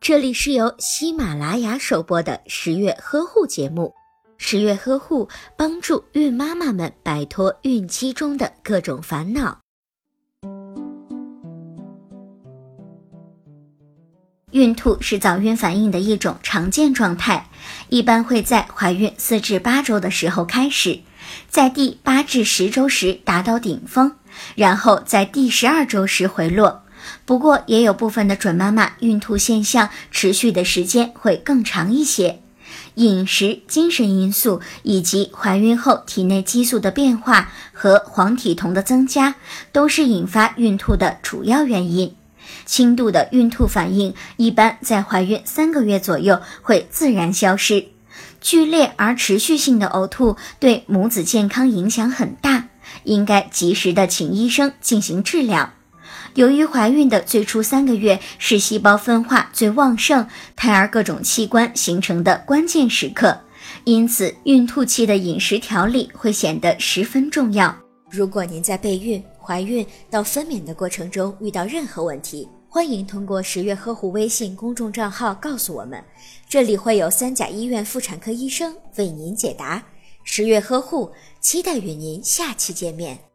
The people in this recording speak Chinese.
这里是由喜马拉雅首播的十月呵护节目。十月呵护帮助孕妈妈们摆脱孕期中的各种烦恼。孕吐是早孕反应的一种常见状态，一般会在怀孕四至八周的时候开始，在第八至十周时达到顶峰，然后在第十二周时回落。不过，也有部分的准妈妈孕吐现象持续的时间会更长一些。饮食、精神因素以及怀孕后体内激素的变化和黄体酮的增加，都是引发孕吐的主要原因。轻度的孕吐反应一般在怀孕三个月左右会自然消失。剧烈而持续性的呕吐对母子健康影响很大，应该及时的请医生进行治疗。由于怀孕的最初三个月是细胞分化最旺盛、胎儿各种器官形成的关键时刻，因此孕吐期的饮食调理会显得十分重要。如果您在备孕、怀孕到分娩的过程中遇到任何问题，欢迎通过十月呵护微信公众账号告诉我们，这里会有三甲医院妇产科医生为您解答。十月呵护，期待与您下期见面。